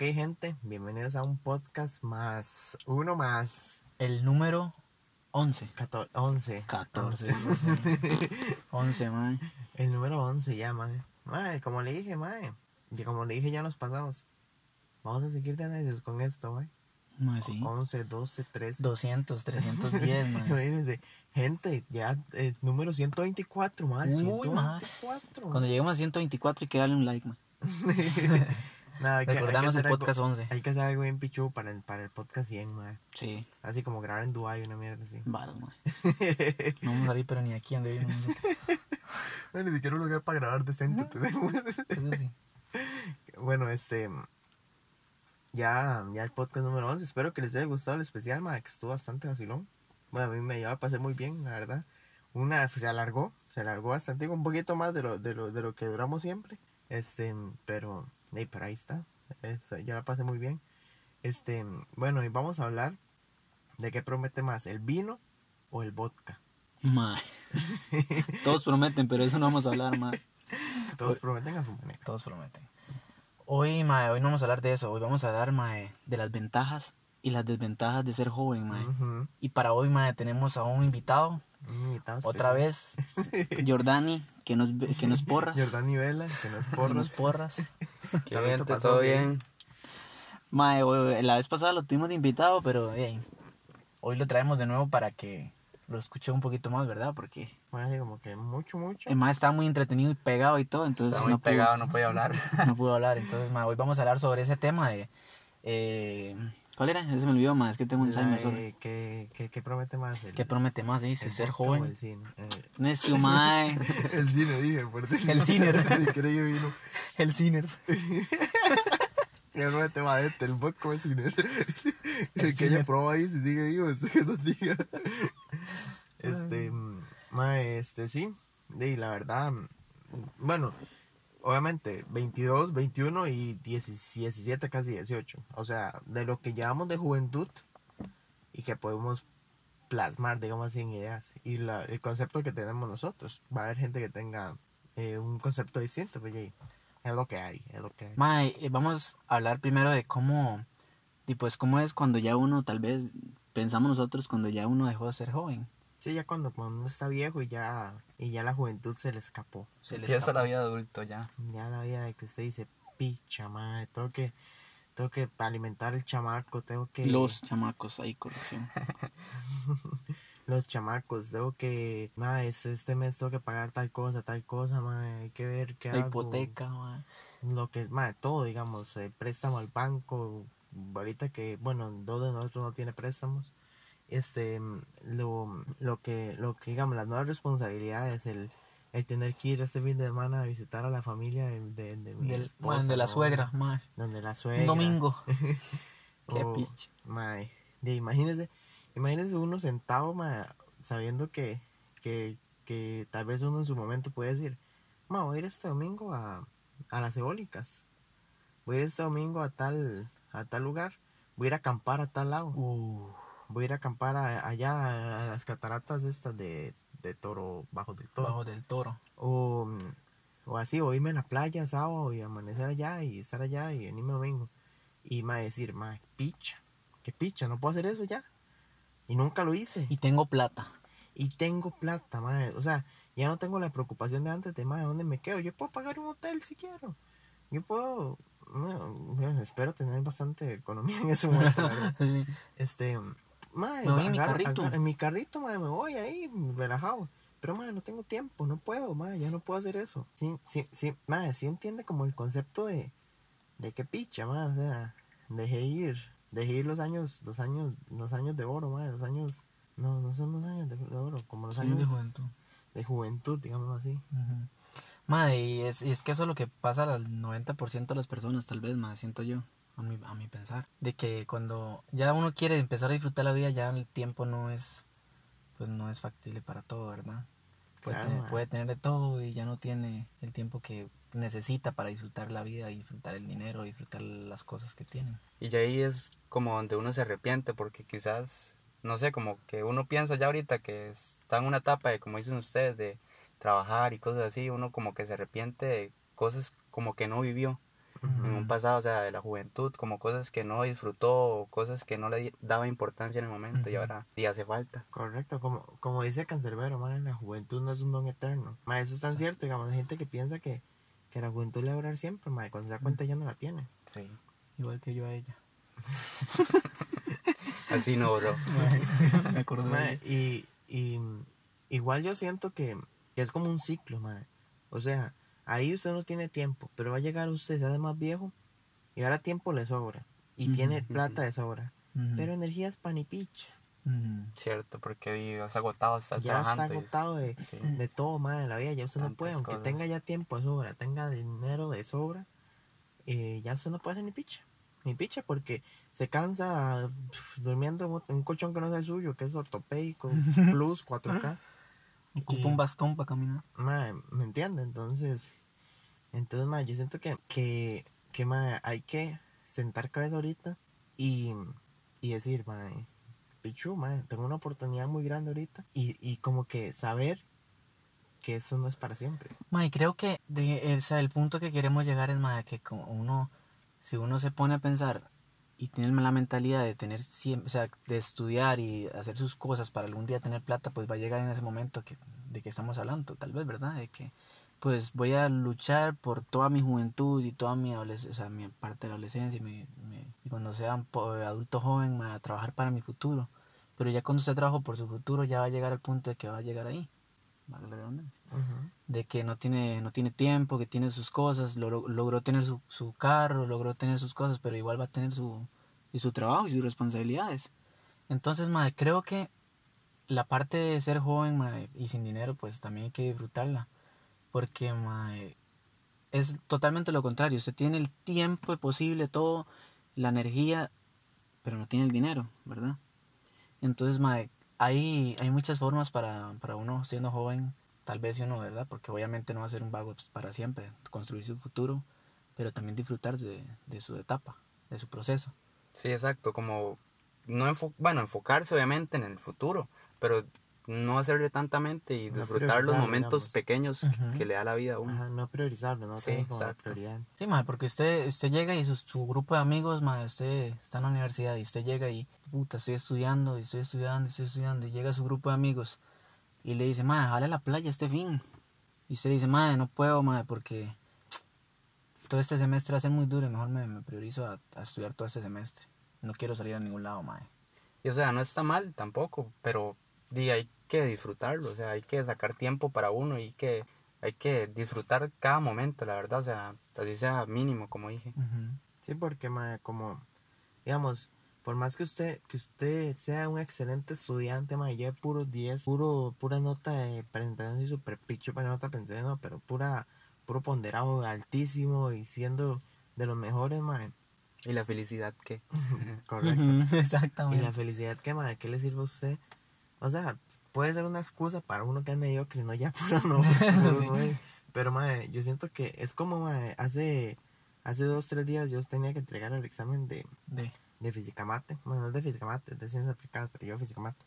Ok, gente, bienvenidos a un podcast más, uno más, El número 11. 14, 11. 14. 11, man. El número 11 ya, mae. Mae, como le dije, mae. Y como le dije, ya nos pasamos. Vamos a seguir de necios con esto, mae. Mae, sí. 11, 12, 13. 200, 310, man. Imagínense, gente, ya eh, número 124, mae. Uy, mae. 124. Cuando lleguemos a 124 hay que darle un like, man. Que Recordamos el hacer algo- podcast 11. Hay que hacer algo bien pichu para el, para el podcast 100, mae. Sí, Así como grabar en Dubai, una mierda así. varas, man. No vamos a salir, pero ni aquí donde vivimos. Bueno, ni siquiera un lugar para grabar decente tenemos. Eso sí. Bueno, este. Ya, ya el podcast número 11. Espero que les haya gustado el especial, madre, que estuvo bastante vacilón. Bueno, a mí me la pasé muy bien, la verdad. Una, pues, se alargó, se alargó bastante, un poquito más de lo, de lo, de lo que duramos siempre. Este, pero, hey, pero ahí está. Esta, yo la pasé muy bien. Este, bueno, y vamos a hablar de qué promete más, el vino o el vodka. Mae. Todos prometen, pero eso no vamos a hablar, man. Todos prometen a su manera. Todos prometen. Hoy, mae, hoy no vamos a hablar de eso. Hoy vamos a hablar, mae, de las ventajas y las desventajas de ser joven, mae. Ujú. Y para hoy, mae, tenemos a un invitado. Un invitado Otra vez, Jordani, que nos, que nos porras. Jordani Vela, que nos que porros. nos porras. ¿Qué gente? para ¿Todo bien? Mae, la vez pasada lo tuvimos de invitado, pero ey, hoy lo traemos de nuevo para que lo escuche un poquito más, ¿verdad? Porque Bueno, como que mucho, mucho. el mae estaba muy entretenido y pegado y todo, entonces Está muy no, pegado, pudo, no puede hablar. no pudo hablar. Entonces, mae, hoy vamos a hablar sobre ese tema de... eh, ¿Cuál era? Ese me olvidó, mae, es que tengo un Alzheimer. sorry. ¿Qué, qué, qué promete más? El, ¿Qué promete más? Dice, el ser joven. El cine. Eh, Necio, mae. el cine, dije. Por decir- El cine. Vino. El ciner. ¿Qué promete más este? El vodka o el cine. El que cine. ella prueba ahí, si sigue vivo, es que nos diga. Este, mae, este, sí. Y la verdad, bueno, obviamente, 22, 21 y 10 17, casi 18. O sea, de lo que llevamos de juventud y que podemos plasmar, digamos así, en ideas. Y la, el concepto que tenemos nosotros. Va a haber gente que tenga eh, un concepto distinto, pero ya, es lo que hay, es lo que. Mae, eh, vamos a hablar primero de cómo, y pues cómo es cuando ya uno, tal vez, pensamos nosotros cuando ya uno dejó de ser joven. Sí, ya cuando, uno está viejo y ya, y ya la juventud se le escapó. Se le Empieza la vida de adulto ya. Ya la vida de que usted dice, picha, madre, tengo que, tengo que alimentar el chamaco, tengo que... Los chamacos, ahí, corrección. los chamacos, tengo que, madre, este, mes tengo que pagar tal cosa, tal cosa, madre, hay que ver qué La hago. hipoteca, mae. Lo que, madre, todo, digamos, eh, préstamo al banco, ahorita que, bueno, dos de nosotros no tiene préstamos, este, mm, lo, lo que, lo que, digamos, las nuevas responsabilidades, el, el tener que ir este fin de semana a visitar a la familia de, de, de mi Del- esposa, mae, de la suegra, mae. donde la suegra. Un domingo. Qué o- piche. mae, de, imagínese, imagínese uno sentado, mae, sabiendo que, que, que tal vez uno en su momento puede decir, ma, voy a ir este domingo a, a las eólicas, voy a ir este domingo a tal, a tal lugar, voy a ir a acampar a tal lado, Uh, voy a ir a acampar a- allá a las cataratas estas de, de Toro, Bajo del Toro. bajo del toro. O, mm, o así, o irme a la playa sábado y amanecer allá y estar allá y venirme domingo. Y me decir, ma, picha, qué picha, no puedo hacer eso ya. Y nunca lo hice. Y tengo plata. Y tengo plata, ma. O sea, ya no tengo la preocupación de antes de, ma, ¿dónde me quedo? Yo puedo pagar un hotel si quiero. Yo puedo, bueno, bueno, espero tener bastante economía en ese momento. Este, madre, Me voy en mi carrito. en mi carrito, madre, me voy ahí, relajado. Pero, madre, no tengo tiempo, no puedo, madre, ya no puedo hacer eso. Sí, sí, sí, madre, sí entiende como el concepto de, de qué picha, madre, o sea, dejé ir, dejé ir los años, los años, los años de oro, madre, los años, no, no son los años de, de oro, como los Años años de juventud. de juventud, digamos así. Ujú. Madre, y es, y es que eso es lo que pasa al 90% de las personas, tal vez, más siento yo, a mi, a mi pensar. De que cuando ya uno quiere empezar a disfrutar la vida, ya el tiempo no es, pues no es factible para todo, ¿verdad? Puede, Claro, tener, mae. puede tener de todo y ya no tiene el tiempo que necesita para disfrutar la vida, disfrutar el dinero, disfrutar las cosas que tienen. Y ahí es como donde uno se arrepiente porque quizás, no sé, como que uno piensa ya ahorita que está en una etapa de, como dicen ustedes, de trabajar y cosas así, uno como que se arrepiente de cosas como que no vivió. En un pasado, o sea, de la juventud, como cosas que no disfrutó, o cosas que no le daba importancia en el momento y Ujú. ahora ya hace falta. Correcto, como, como dice Cancerbero, madre, la juventud no es un don eterno. Madre, eso es tan cierto, digamos, hay gente que piensa que, que la juventud le va a durar siempre, madre, cuando se da cuenta ya no la tiene. Sí. Igual que yo a ella. Así no, bro. Me acuerdo ella. y, y igual yo siento que, que es como un ciclo, madre. O sea, ahí usted no tiene tiempo, pero va a llegar usted, se hace más viejo, y ahora tiempo le sobra. Y tiene plata de sobra. Pero energía es pan y picha. Cierto, porque estás agotado, estás Ya está agotado de, Sí. de todo, madre, en la vida. Ya usted no puede, aunque cosas. tenga ya tiempo de sobra, tenga dinero de sobra, eh, ya usted no puede hacer ni picha. Ni picha porque se cansa durmiendo en un- en un colchón que no es el suyo, que es ortopédico, plus 4K. Ocupa Y- un bastón para caminar. Mae, ¿me entiende? Entonces, entonces, mae, yo siento que, que, que mae, hay que sentar cabeza ahorita y, y decir, mae, pichu, mae, tengo una oportunidad muy grande ahorita y, y como que saber que eso no es para siempre. Ma, y creo que de, sea, el punto que queremos llegar es más que como uno, si uno se pone a pensar y tiene la mentalidad de tener siempre, o sea, de estudiar y hacer sus cosas para algún día tener plata, pues va a llegar en ese momento que, de que estamos hablando, tal vez, ¿verdad? De que pues voy a luchar por toda mi juventud y toda mi adolescencia, o sea, mi parte de la adolescencia y, mi- mi- y cuando sea un po- adulto joven, a trabajar para mi futuro. Pero ya cuando usted trabaja por su futuro, ya va a llegar al punto de que va a llegar ahí. Vale la redundancia Ujú. de que no tiene, no tiene tiempo, que tiene sus cosas, logró, logró tener su, su carro, logró tener sus cosas, pero igual va a tener su, y su trabajo y sus responsabilidades. Entonces, madre, creo que la parte de ser joven madre, y sin dinero, pues también hay que disfrutarla. Porque, madre, es totalmente lo contrario. Usted tiene el tiempo posible, todo, la energía, pero no tiene el dinero, ¿verdad? Entonces, madre, hay, hay muchas formas para, para uno siendo joven, tal vez uno, ¿verdad? Porque obviamente no va a ser un vago para siempre, construir su futuro, pero también disfrutar de, de su etapa, de su proceso. Sí, exacto, como no enfo- bueno, enfocarse obviamente en el futuro, pero no hacerle tanta mente y No disfrutar los momentos digamos. pequeños que- le da la vida a uno. Ajá, no priorizarlo, no Sí, tener como la prioridad. Sí, madre, porque usted, usted llega y su, su grupo de amigos, madre, usted está en la universidad y usted llega y, puta, estoy estudiando, y estoy estudiando, y estoy estudiando, y llega su grupo de amigos y le dice, madre, jale a la playa este fin. Y usted dice, madre, no puedo, madre, porque todo este semestre va a ser muy duro y mejor me, me priorizo a, a estudiar todo este semestre. No quiero salir a ningún lado, madre. Y o sea, no está mal tampoco, pero di, hay que disfrutarlo, o sea, hay que sacar tiempo para uno y que hay que disfrutar cada momento, la verdad, o sea, así sea mínimo, como dije. Ujú. Sí, porque mae, como, digamos, por más que usted, que usted sea un excelente estudiante, mae, lleve puro 10, puro, pura nota de presentación y super picho para nota pensé, no, pero pura, puro ponderado altísimo y siendo de los mejores, mae. Y la felicidad que... Correcto. Ujú, Y la Exactamente. felicidad que, mae, ¿qué le sirve a usted? O sea, puede ser una excusa para uno que es mediocre, no ya puro no. Sí. Pero, mae, yo siento que es como, mae, hace, hace dos, tres días yo tenía que entregar el examen de, De, de física mate. Bueno, no es de física mate, es de ciencias aplicadas, pero yo física mate.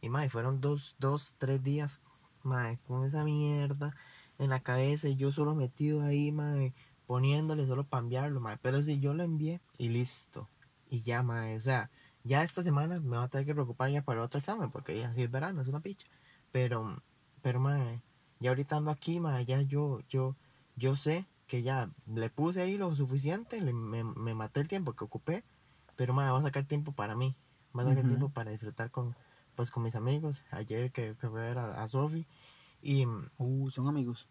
Y mae, fueron dos, dos, tres días, mae, con esa mierda en la cabeza y yo solo metido ahí, mae, poniéndole solo para enviarlo, mae. Pero si yo lo envié y listo. Y ya, mae, o sea, ya esta semana me va a tener que preocupar ya para el otro examen, porque ya sí es verano, es una picha. Pero, pero, mae, ya ahorita ando aquí, mae, ya yo, yo, yo sé que ya le puse ahí lo suficiente, le- me, me maté el tiempo que ocupé pero madre, va a sacar tiempo para mí. Va a sacar tiempo para disfrutar con, pues, con mis amigos. Ayer que, que fui a ver a, a Sofi. Y uh, son amigos.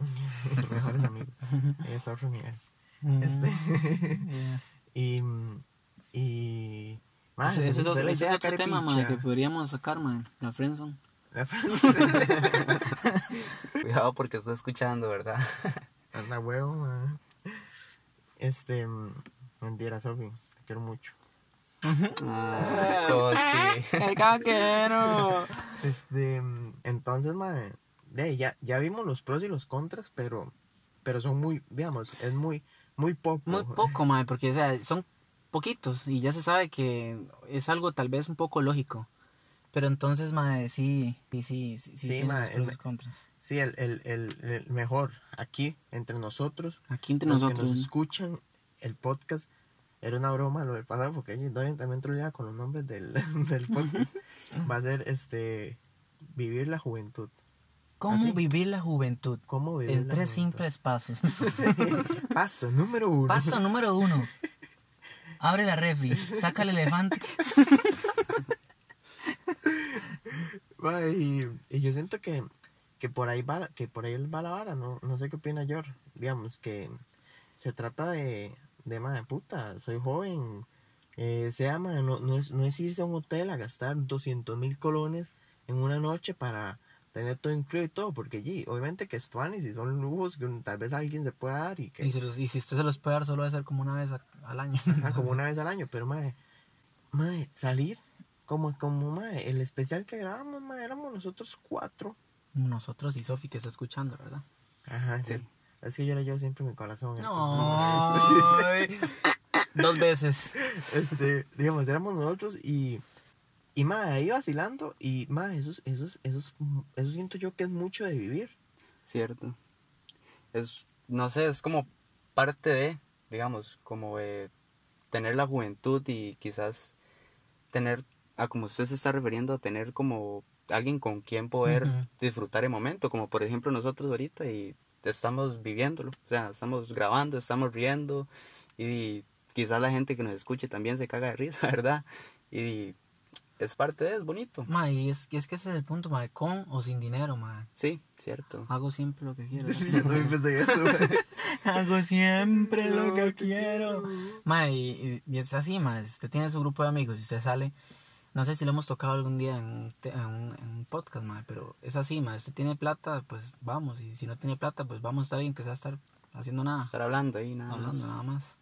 mejores amigos. A otro nivel. Mm, Este, yeah. y. Y. Madre, Ese- ese se es otro, ese tema, madre, que podríamos sacar, madre. La friendzone. La Cuidado porque está escuchando, ¿verdad? Anda huevo, madre. Este. Mentira, Sofi. Te quiero mucho. Todo sí. ¡El caquero! Este. Entonces, madre. De, ya, ya vimos los pros y los contras, pero. Pero son muy. Digamos, es muy. Muy poco. Muy poco, madre, porque o sea, son poquitos y ya se sabe que es algo tal vez un poco lógico. Pero entonces, madre, sí, sí, sí, sí, sí, mae, el- y contras. Sí, el, el, el, mejor aquí entre nosotros, Aquí entre los que nosotros. nos escuchan, el podcast era una broma lo del pasado, porque Dorian también trolea con los nombres del, del podcast. Va a ser este vivir la juventud. ¿Cómo ¿Así? vivir la juventud? ¿Cómo vivir En tres simples pasos. Paso número uno. Paso número uno. Abre la refri, saca el elefante. Y, y yo siento que, que por ahí va que por ahí va la vara, no, no sé qué opina George. Digamos que se trata de, de madre puta, soy joven. Eh, sea no, no, es, no es irse a un hotel a gastar 200 mil colones en una noche para tener todo incluido y todo, porque allí, obviamente que es y son lujos que tal vez alguien se pueda dar y que Y si, los- y si usted se los puede dar, solo debe ser como una vez a- al año. Ajá, como una vez al año, pero mae, mae, salir como, como mae, el especial que grabamos, mae, éramos nosotros cuatro. Nosotros y Sofi que está escuchando, ¿verdad? Ajá, Sí. sí. Es que yo era yo siempre mi corazón. No. Dos veces. Este, digamos, éramos nosotros y, y mae, ahí vacilando y mae, eso, es- eso, es- eso, es- eso siento yo que es mucho de vivir. Cierto. Es, no sé, es como parte de, digamos, como de tener la juventud y quizás tener, a como usted se está refiriendo, tener como alguien con quien poder disfrutar el momento, como por ejemplo nosotros ahorita y estamos viviéndolo, o sea, estamos grabando, estamos riendo y quizás la gente que nos escuche también se caga de risa, ¿verdad? Y es parte de, es bonito. Ma, y es, y es que ese es el punto, ma, con o sin dinero, ma. Sí, cierto. Hago siempre lo que quiero. yo también pensé eso. Hago siempre lo que quiero. Ma, y, y- es así, ma. Si usted tiene su grupo de amigos y usted sale, no sé si lo hemos tocado algún día en, un en un, en un podcast, ma, pero es así, ma. Usted tiene plata, pues vamos. Y si no tiene plata, pues vamos a estar ahí, aunque sea estar haciendo nada, Estar hablando ahí, nada hablando más. nada más.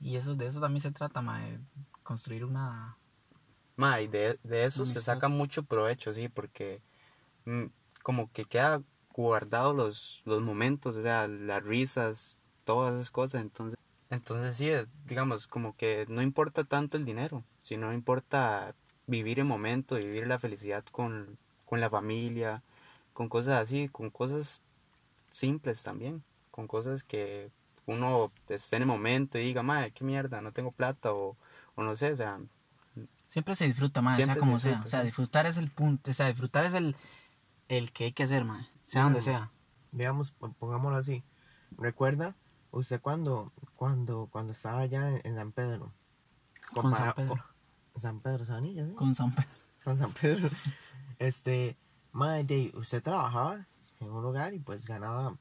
Y eso de eso también se trata, ma, de construir una... Ma, y de, de eso se saca mucho provecho, sí, porque mm, como que queda guardado los, los momentos, o sea, las risas, todas esas cosas, entonces, entonces sí, digamos, como que no importa tanto el dinero, sino importa vivir el momento, vivir la felicidad con, con la familia, con cosas así, con cosas simples también, con cosas que uno esté en el momento y diga, madre, qué mierda, no tengo plata, o, o no sé, o sea, Siempre se disfruta, Siempre sea se como sea. O sea, disfrutar es el punto, o sea, disfrutar es el, el que hay que hacer, ma. Sea donde sea. digamos, pon- pongámoslo así. ¿Recuerda usted cuando, cuando, cuando estaba allá en, en San Pedro? Con San Pedro. con- San Pedro, Sanilla, ¿sí? Con San Pedro. Con San Pedro. Este, madre, usted trabajaba en un lugar y pues ganaba,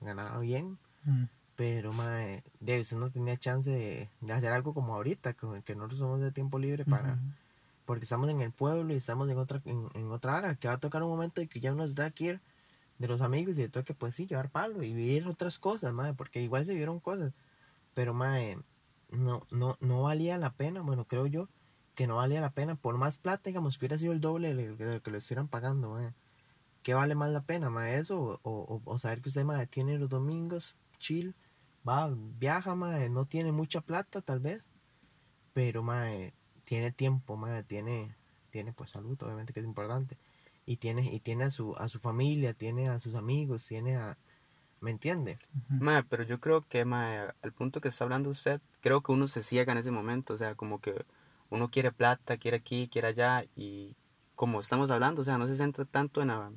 ganaba bien, Mm. Pero madre, de usted no tenía chance de, de hacer algo como ahorita, como que nosotros somos de tiempo libre para, porque estamos en el pueblo y estamos en otra, en, en otra área, que va a tocar un momento de que ya uno que ir de los amigos y de todo que pues sí, llevar palo y vivir otras cosas, madre, porque igual se vieron cosas, pero madre, no, no, no valía la pena, bueno, creo yo, que no valía la pena, por más plata, digamos, que hubiera sido el doble de lo que- lo que le estuvieran pagando, madre. ¿Qué vale más la pena, madre, eso? O, o, o saber que usted, madre, tiene los domingos, chill, va, viaja, madre, no tiene mucha plata, tal vez, pero, madre, tiene tiempo, madre, tiene, tiene, pues, salud, obviamente que es importante, y tiene, y tiene a su, a su familia, tiene a sus amigos, tiene a, ¿me entiende? Mae, pero yo creo que, mae, al punto que está hablando usted, creo que uno se ciega en ese momento, o sea, como que uno quiere plata, quiere aquí, quiere allá, y como estamos hablando, o sea, no se centra tanto en la,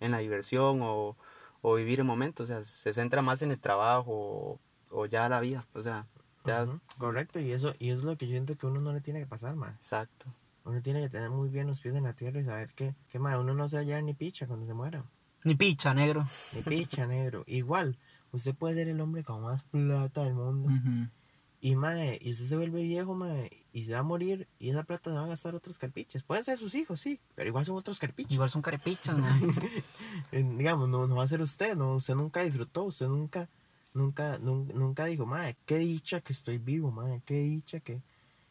en la diversión o, o vivir el momento, o sea, se centra más en el trabajo o, ya la vida, o sea, ya, Ujú, Correcto, y eso, y eso es lo que yo siento que uno no le tiene que pasar, madre. exacto, Uno tiene que tener muy bien los pies en la tierra y saber que, que madre, uno no se va a hallar ni picha cuando se muera. Ni picha, negro. Ni picha, negro. Igual, usted puede ser el hombre con más plata del mundo. Ujú. Y madre, y usted se vuelve viejo, madre, y se va a morir, y esa plata se va a gastar otros carpiches. Pueden ser sus hijos, sí, pero igual son otros carpiches. Igual son carepichas, ma. Eh, digamos, no, no va a ser usted, no, usted nunca disfrutó, usted nunca, nunca, nunca, nunca dijo, madre, qué dicha que estoy vivo, madre, qué dicha que,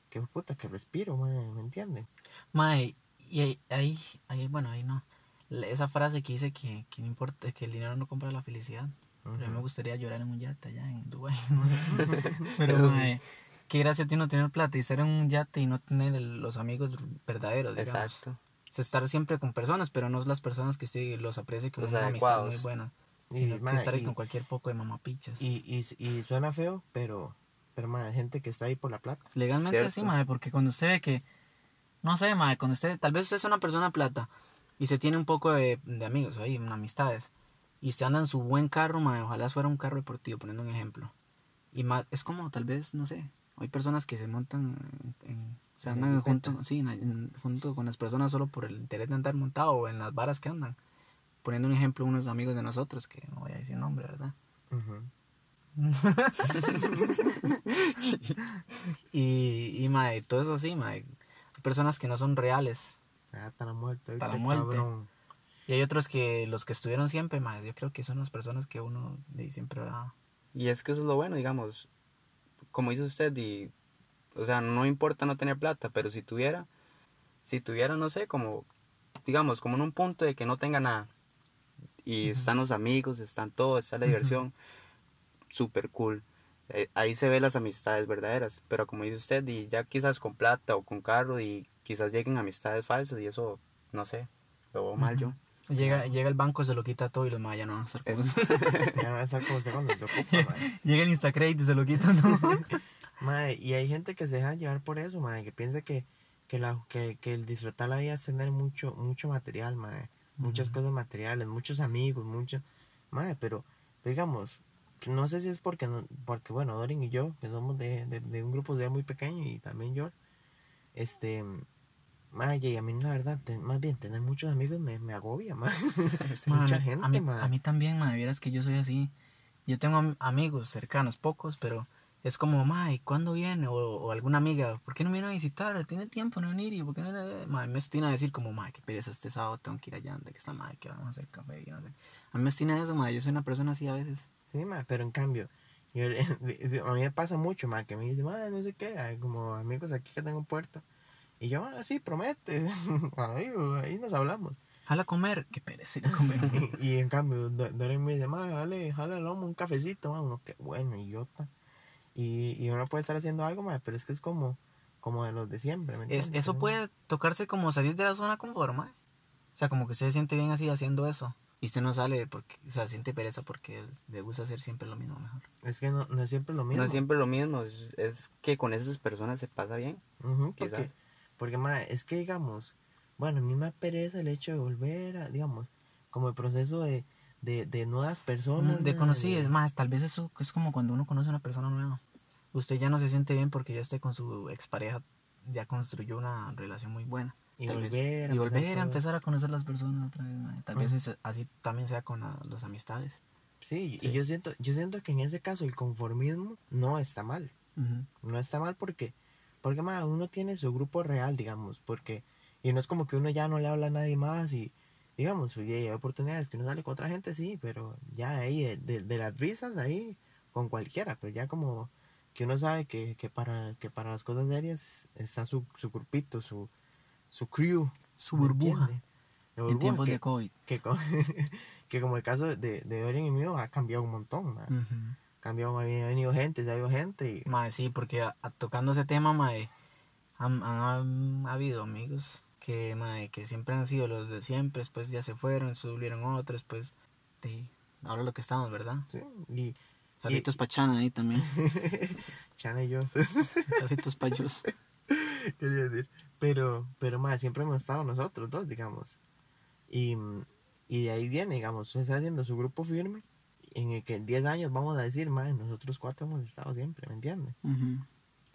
que puta, que respiro, madre, ¿me entiende? Mae, y ahí, ahí, bueno, ahí no. Esa frase que dice que, que no importa, que el dinero no compra la felicidad. A mí me gustaría llorar en un yate allá en Dubái. no. Pero, mae, qué gracia tiene no tener plata y estar en un yate y no tener el- los amigos verdaderos, digamos. exacto, sea, estar siempre con personas, pero no las personas que usted los aprecia con Los una amistad muy buena. Y, Sino que mae, estar ahí y- con cualquier poco de mamapichas. Y, y, y suena feo, pero, pero hay gente que está ahí por la plata. Legalmente Cierto. sí, mae, porque cuando usted ve que, no sé, mae, cuando usted, tal vez usted es una persona plata y se tiene un poco de, de amigos ahí, amistades, y usted anda en su buen carro, mae, ojalá fuera un carro deportivo, poniendo un ejemplo. Y más, es como tal vez, no sé, hay personas que se montan en, en- o sea, andan junto, sí, en- junto con las personas solo por el interés de andar montado o en las varas que andan. Poniendo un ejemplo, unos amigos de nosotros, que no voy a decir nombre, ¿verdad? Y, y mae, todo eso así, mae. Hay personas que no son reales. Ah, está la muerte, Está la ahorita, muerte. cabrón. Y hay otros que los que estuvieron siempre, mae, yo creo que son las personas que uno de siempre va... Y es que eso es lo bueno, digamos, como dice usted, y, o sea, no importa no tener plata, pero si tuviera, si tuviera, no sé, como, digamos, como en un punto de que no tenga nada, y están los amigos, están todo, está la diversión, súper cool. Eh, ahí se ve las amistades verdaderas, pero como dice usted, y ya quizás con plata o con carro, y quizás lleguen amistades falsas, y eso, no sé, lo veo mal yo. Llega, llega el banco, se lo quita todo y los mae ya no van a estar con Ya no va a estar como usted cuando se ocupa, mae. Llega el Instacredit y se lo quitan todo. Mae, y hay gente que se deja llevar por eso, mae, que piensa que, que, la, que, que el disfrutar la vida es tener mucho, mucho material, mae. Muchas cosas materiales, muchos amigos, mucho. Mae, pero, digamos, no sé si es porque, no- porque bueno, Dorin y yo, que somos de, de, de un grupo de muy pequeño y también yo, este, mae, y a mí la verdad, más bien tener muchos amigos me, me agobia. Mae, Mucha gente, a mí, mae. a mí también, mae, vieras que yo soy así. Yo tengo am- amigos cercanos, pocos, pero es como, mae, ¿cuándo viene? O, o alguna amiga, ¿por qué no viene a visitar? ¿Tiene tiempo no venir? ¿Y por qué no viene? Mae, me ostina a decir como, mae, qué pereza este sábado, tengo que ir allá, de que está mae, que vamos a hacer café. y no sé. A mí me ostina eso, mae, yo soy una persona así a veces. Sí, ma, pero en cambio, yo- a mí me pasa mucho, ma, que me dicen, ma, no sé qué, hay como amigos aquí que tengo en Puerto. Y yo, ah, sí, promete. ahí, ahí nos hablamos. Jala a comer, qué pereza ir a comer. Y, y en cambio, Do- Doreen me dice, ma, dale, jala el lomo, un cafecito, ma, uno, qué bueno, idiota. Y, y uno puede estar haciendo algo, ma, pero es que es como, como de los de siempre, ¿me Es- eso ¿no? puede tocarse como salir de la zona confort, mae. O sea, como que usted se siente bien así haciendo eso. Y usted no sale porque, o sea, siente pereza porque le gusta hacer siempre lo mismo mejor. Es que no, no es siempre lo mismo. No es siempre lo mismo, es, es que con esas personas se pasa bien. Ujú, Quizás. porque, porque ma, es que digamos, bueno, a mí me pereza el hecho de volver a, digamos, como el proceso de, de, de nuevas personas. De ma, conocer, de- es más, tal vez eso es como cuando uno conoce a una persona nueva. Usted ya no se siente bien porque ya esté con su expareja, ya construyó una relación muy buena. Y vez. volver a y empezar volver a empezar a conocer las personas otra vez, mae. Tal vez Ujú. es- así también sea con la- las amistades. Sí, Sí. y yo siento, yo siento que en ese caso el conformismo no está mal. No está mal porque, porque ma, uno tiene su grupo real, digamos, porque, y no es como que uno ya no le habla a nadie más y, digamos, pues, hay oportunidades que uno sale con otra gente, sí, pero ya ahí, de, de, de las risas ahí, con cualquiera, pero ya como que uno sabe que, que para, que para las cosas serias está su, su grupito, su, su crew. Su ¿me burbuja. La En burbuja tiempos que, de COVID. que, que como el caso de, de Dorian y mío ha cambiado un montón. Ujú. Ha cambiado, ha venido gente, se ha ido gente y... Mae, sí, porque a- a- tocando ese tema, mae, han, han- han habido amigos que, mae, que siempre han sido los de siempre, después ya se fueron, después volvieron otros, después de ahora lo que estamos, ¿verdad? Sí, y Saluditos pa' Chana ahí también. Chana y yo, Saluditos pa' Yus. quería decir. Pero, pero más, siempre hemos estado nosotros dos, digamos. Y, y de ahí viene, digamos, se está haciendo su grupo firme, en el que en 10 años vamos a decir, más, nosotros cuatro hemos estado siempre, ¿me entiendes? Ujú.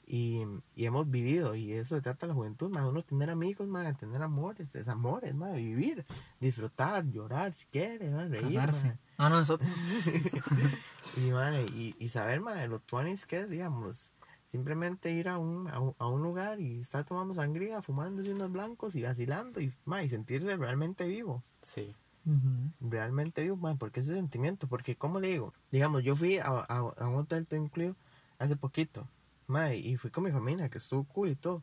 Y, y hemos vivido, y eso se trata de la juventud, más uno tener amigos, más tener amores, desamores, más vivir, disfrutar, llorar si quiere, más reír, mae. Ah, no, nosotros. Y, mae, y, y saber, mae, los tuanis que es, digamos, simplemente ir a un, a un, a un lugar y estar tomando sangría, fumándose unos blancos y vacilando y, mae, y sentirse realmente vivo. Sí. Realmente vivo, mae, porque ese sentimiento, porque, ¿cómo le digo? Digamos, yo fui a, a, a un hotel todo incluido hace poquito, mae, y fui con mi familia, que estuvo cool y todo.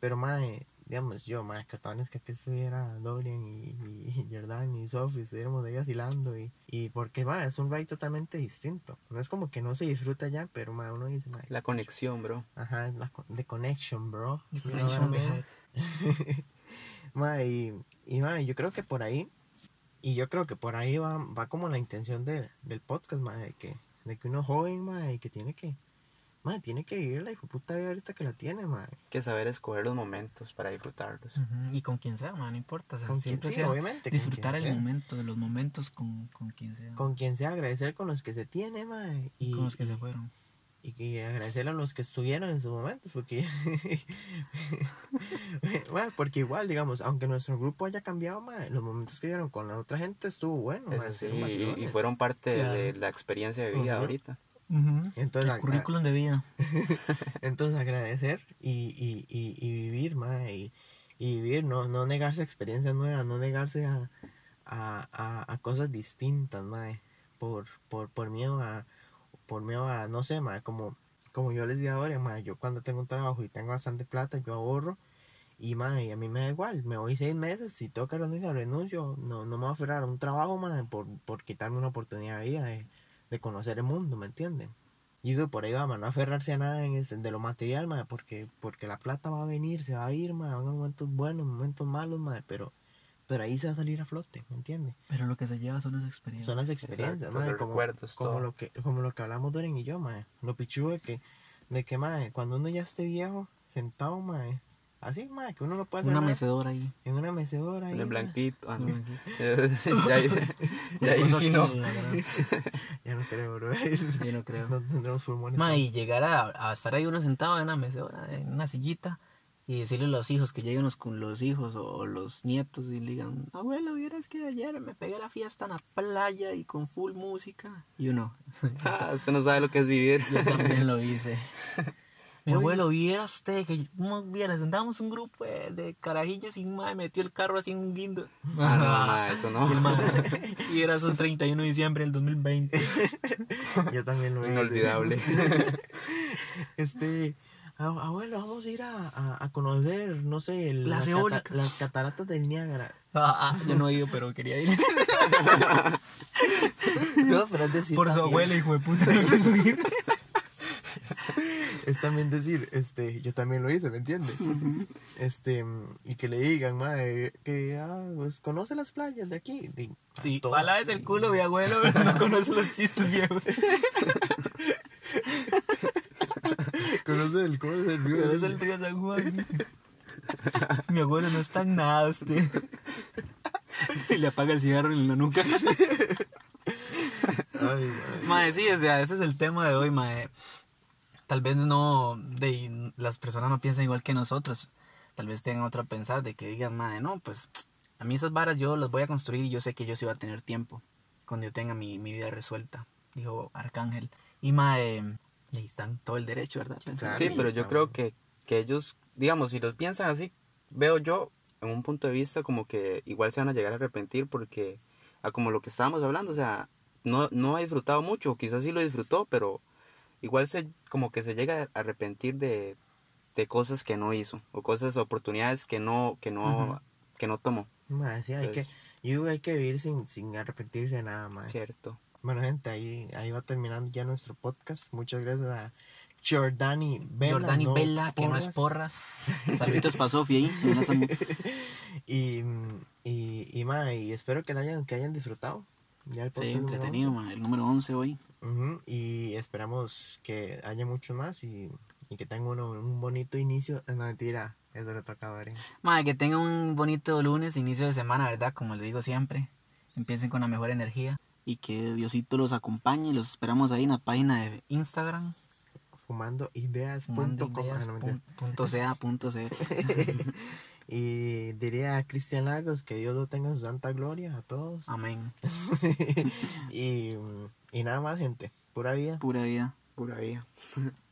Pero, mae, digamos, yo, mae, que es que aquí estuviera Dorian y, y, y Jordan y Sophie, estuviéramos ahí vacilando y, y porque, mae, es un ride totalmente distinto. No es como que no se disfruta ya, pero, mae, uno dice, mae, La conexión, bro. ajá, la con- the connection, bro. The connection what I mean? behind. Ma, y, y ma, yo creo que por ahí, y yo creo que por ahí va, va como la intención de- del podcast, ma, de que, de que uno es joven, ma, y que tiene que, Mae, tiene que vivir la puta vida ahorita que la tiene. Hay que saber escoger los momentos para disfrutarlos. Y con quien sea, man, no importa. o sea, Con quien sea obviamente. disfrutar el sea. momento, de los momentos con, con quien sea. Con quien sea, agradecer con los que se tiene, mae. Y, con los que se fueron. y agradecer a los que estuvieron en sus momentos, porque. Mae, porque igual, digamos, aunque nuestro grupo haya cambiado, mae, los momentos que vieron con la otra gente estuvo bueno, sí, y, fueron parte Claro. de la experiencia de vida ahorita. Entonces, el currículum de vida. Entonces agradecer y, y, y, y vivir, mae, y, y vivir, no, no negarse a experiencias nuevas, no negarse a, a, a, a cosas distintas, mae, por, por, por miedo a, por miedo a, no sé, mae, como, como yo les digo ahora, mae, yo cuando tengo un trabajo y tengo bastante plata, yo ahorro, y mae, a mí me da igual, me voy seis meses, si tengo que renunciar, renuncio, no, no me voy a aferrar a un trabajo, mae, por, por quitarme una oportunidad de vida, de, de conocer el mundo, ¿me entienden? Y digo, por ahí va, man, no aferrarse a nada en este- de lo material, man, porque, porque la plata va a venir, se va a ir, man, van a haber momentos buenos, momentos malos, man, pero, pero ahí se va a salir a flote, ¿me entiendes? Pero lo que se lleva son las experiencias. Son las experiencias, Exacto, man, como, recuerdos, como todo. lo que, como lo que hablamos Doren y yo, man, lo pichudo de que, de que, man, cuando uno ya esté viejo, sentado, man, así, man, que uno no puede hacer Una nada, mecedora ahí. en una mecedora ahí, En el man, blanquito. ah, no. Una- ya ahí, ya ahí Cosa sí no. la verdad, ya no creo, bro, Yo no creo. no tendremos pulmones. Ma, y llegar a, a estar ahí uno sentado en una mecedora, en una sillita, y decirle a los hijos que lleguen los, con los hijos o, los nietos y le digan, abuelo, vieras que ayer me pegué la fiesta en la playa y con full música. Y uno, Ah, usted no sabe lo que es vivir. yo también lo hice. Mi abuelo, viera usted que bien, sentamos un grupo de, de carajillos y ma, metió el carro así en un guindo. Ah, no, ma, eso no. Y, el ma- y era su 31 de diciembre del 2020. Yo también lo. Inolvidable. Este, "Ab- abuelo, vamos a ir a, a, a conocer, no sé, el- Las las, cata- eólicas. las cataratas del Niágara. Ah, ah, yo no he ido, pero quería ir. No, pero es decir, Por su abuela, hijo de puta. no quiso ir. Es también decir, este, yo también lo hice, ¿me entiendes? Este, y que le digan, madre, que, ah, pues, conoce las playas de aquí. Di, "Ah, Sí, todas, pala es el sí". culo, mi abuelo, pero no conoce los chistes viejos. Conoce el, conoce el río. Es el río San Juan. Mi abuelo no está en nada, usted. Y le apaga el cigarro en la nuca. Ay, madre. Mae, sí, o sea, ese es el tema de hoy, mae. Tal vez no, de, las personas no piensan igual que nosotros. Tal vez tengan otra pensar de que digan, mae, no, pues a mí esas varas yo las voy a construir y yo sé que yo sí voy a tener tiempo cuando yo tenga mi, mi vida resuelta, dijo Arcángel. Y mae, ahí están todo el derecho, ¿verdad? Pensar Sí, pero yo creo que, que ellos, digamos, si los piensan así, veo yo en un punto de vista como que igual se van a llegar a arrepentir porque, a como lo que estábamos hablando, o sea, no, no ha disfrutado mucho, quizás sí lo disfrutó, pero igual se como que se llega a arrepentir de, de cosas que no hizo o cosas, oportunidades que no, que no, que no tomó. Sí, hay que, yo hay que vivir sin, sin arrepentirse de nada, madre. Cierto. Bueno, gente, ahí, ahí va terminando ya nuestro podcast. Muchas gracias a Jordani Vela. Jordani no Vela, que no es porras. Saluditos para Sofía ahí. Y, y, y, ma, y espero que, hayan, que hayan disfrutado. Ya el Sí, entretenido, 11. mae, el número 11 hoy. Ujú, Y esperamos que haya mucho más y, y que tenga uno un bonito inicio. No, mentira, eso le toca a. Mae, que tengan un bonito lunes, inicio de semana, ¿verdad? Como les digo siempre. Empiecen con la mejor energía. Y que Diosito los acompañe. Los esperamos ahí en la página de Instagram. Fumandooideas.com. Mando Ah, ideas no, mentira. pun- punto sea, punto C. y diría a Cristian Lagos que Dios lo tenga en su santa gloria a todos. Amén. y, y nada más, gente. Pura vida. Pura vida. Pura vida.